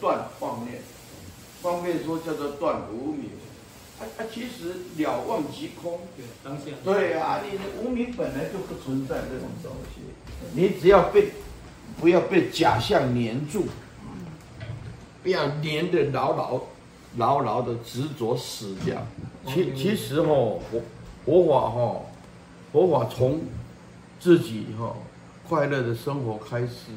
断妄念，方便说叫做断无明。啊啊，其实了望即空。对，当下。对啊，你的无明本来就不存在这种东西，你只要被不要被假象黏住，不要黏得牢牢、牢牢的执着死掉。其其实哦，佛佛法哈、哦，佛法从自己哈、哦、快乐的生活开始。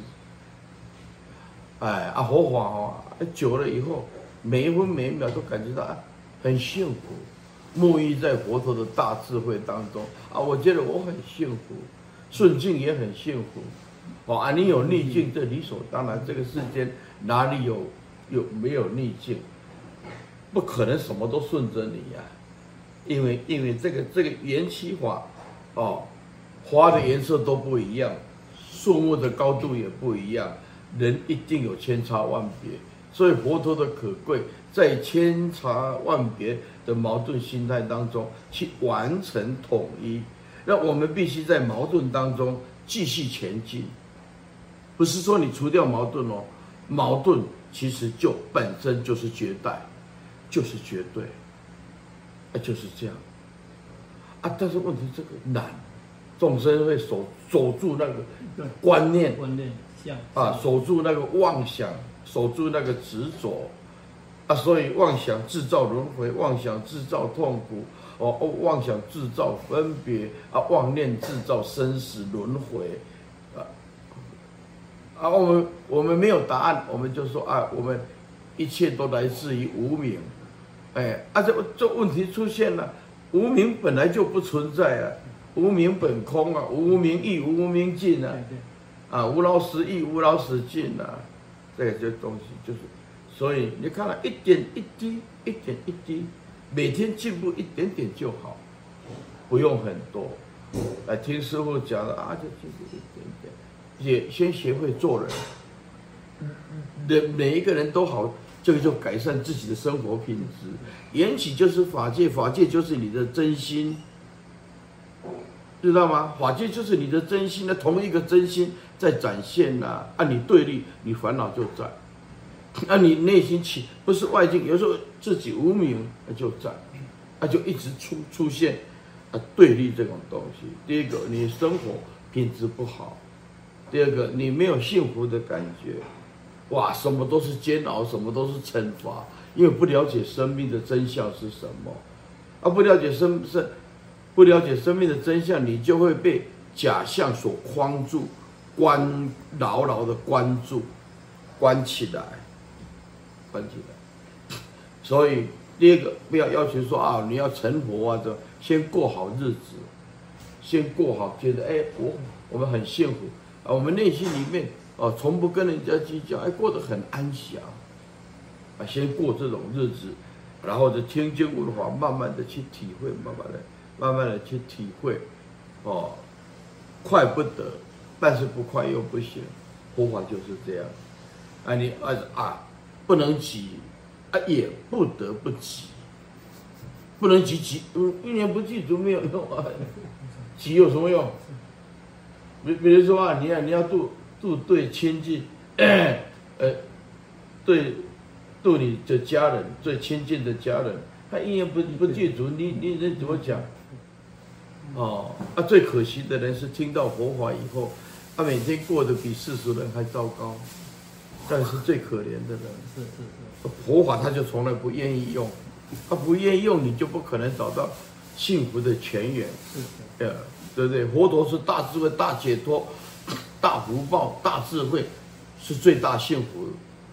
哎啊，佛法哦，久了以后，每一分每一秒都感觉到啊，很幸福，沐浴在佛陀的大智慧当中啊，我觉得我很幸福，顺境也很幸福，哦啊，你有逆境，这理所当然，这个世间哪里有有没有逆境？不可能什么都顺着你呀、因为因为这个这个缘起法，哦，花的颜色都不一样，树木的高度也不一样。人一定有千差万别，所以佛陀的可贵在千差万别的矛盾心态当中去完成统一。那我们必须在矛盾当中继续前进，不是说你除掉矛盾哦，矛盾其实就本身就是绝代，就是绝对，啊，就是这样啊。但是问题这个难，众生会守守住那个观念。观念。啊，守住那个妄想，守住那个执着，啊，所以妄想制造轮回，妄想制造痛苦，哦哦，妄想制造分别，啊，妄念制造生死轮回，啊，啊，我们我们没有答案，我们就说啊，我们一切都来自于无名，哎，啊，这这问题出现了，无名本来就不存在啊，无名本空啊，无名亦无名尽啊。啊，无劳死亦无劳死尽、啊，这个这东西就是，所以你看了一点一滴，一点一滴，每天进步一点点就好，不用很多。来听师父讲的啊，就进步一点点，也先学会做人，人每一个人都好，这个就改善自己的生活品质。缘起就是法界，法界就是你的真心。知道吗？法界就是你的真心的同一个真心在展现呐、啊。你对立，你烦恼就在；按、啊、你内心起，不是外境，有时候自己无明，那就在，那、啊、就一直出出现啊对立这种东西。第一个，你生活品质不好；第二个，你没有幸福的感觉。哇，什么都是煎熬，什么都是惩罚，因为不了解生命的真相是什么，啊，不了解生生。不了解生命的真相，你就会被假象所框住，关牢牢的关住，关起来，关起来。所以第二个，不要要求说啊，你要成佛啊，这先过好日子，先过好，觉得哎，我我们很幸福啊，我们内心里面啊，从不跟人家计较，哎，过得很安详啊，先过这种日子，然后就听经闻法，慢慢的去体会，慢慢的。慢慢的去体会，哦，快不得，但是不快又不行，佛法就是这样，啊你啊啊，不能急，啊也不得不急，不能急急，嗯一年不具足没有用啊，急有什么用？比比如说啊，你要你要度度对亲近，呃，对，度你的家人最亲近的家人，他一年不不具足，你你你怎么讲？哦，啊，最可惜的人是听到佛法以后，他每天过得比世俗人还糟糕，但是最可怜的人。是是是。佛法他就从来不愿意用，他不愿意用，你就不可能找到幸福的泉源。是是。呃，对不对？佛陀是大智慧、大解脱、大福报、大智慧，是最大幸福。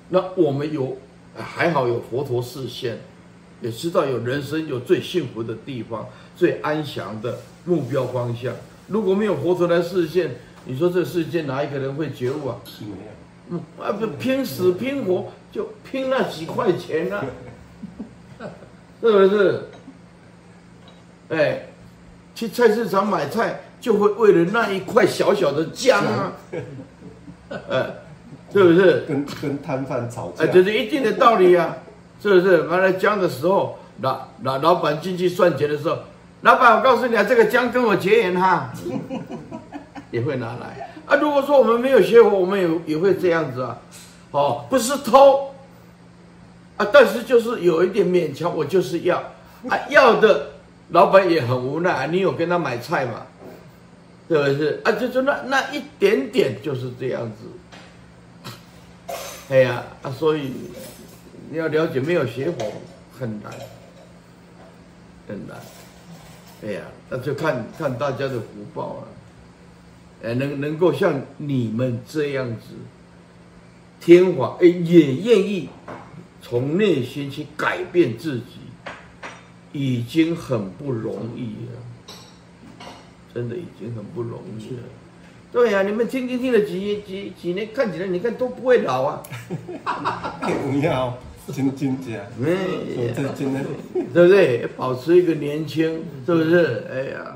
那我们有还好有佛陀示现，也知道有人生有最幸福的地方，最安详的。目标方向，如果没有佛陀来示现，你说这世界哪一个人会觉悟啊？嗯，啊不拼死拼活就拼那几块钱啊，是不是？哎，去菜市场买菜就会为了那一块小小的姜啊，哎，是不是？跟跟摊贩吵架？哎，这是一定的道理啊，是不是？拿来姜的时候，老老老板进去算钱的时候。老板，我告诉你啊，这个姜跟我结缘哈，也会拿来啊。如果说我们没有学佛，我们也也会这样子啊。哦，不是偷，啊，但是就是有一点勉强，我就是要啊，要的老板也很无奈啊，你有跟他买菜吗？是不是啊？就就那那一点点就是这样子。哎呀啊，所以你要了解，没有邪火很难，很难。哎呀，那就看看大家的福报啊。哎，能能够像你们这样子，天皇哎也愿意从内心去改变自己，已经很不容易了。真的已经很不容易了，对呀、你们听听听了几几几年，看起来你看都不会老啊，哈哈哈不要，真真假，哎，真的，对不对？保持一个年轻，是不是？哎呀。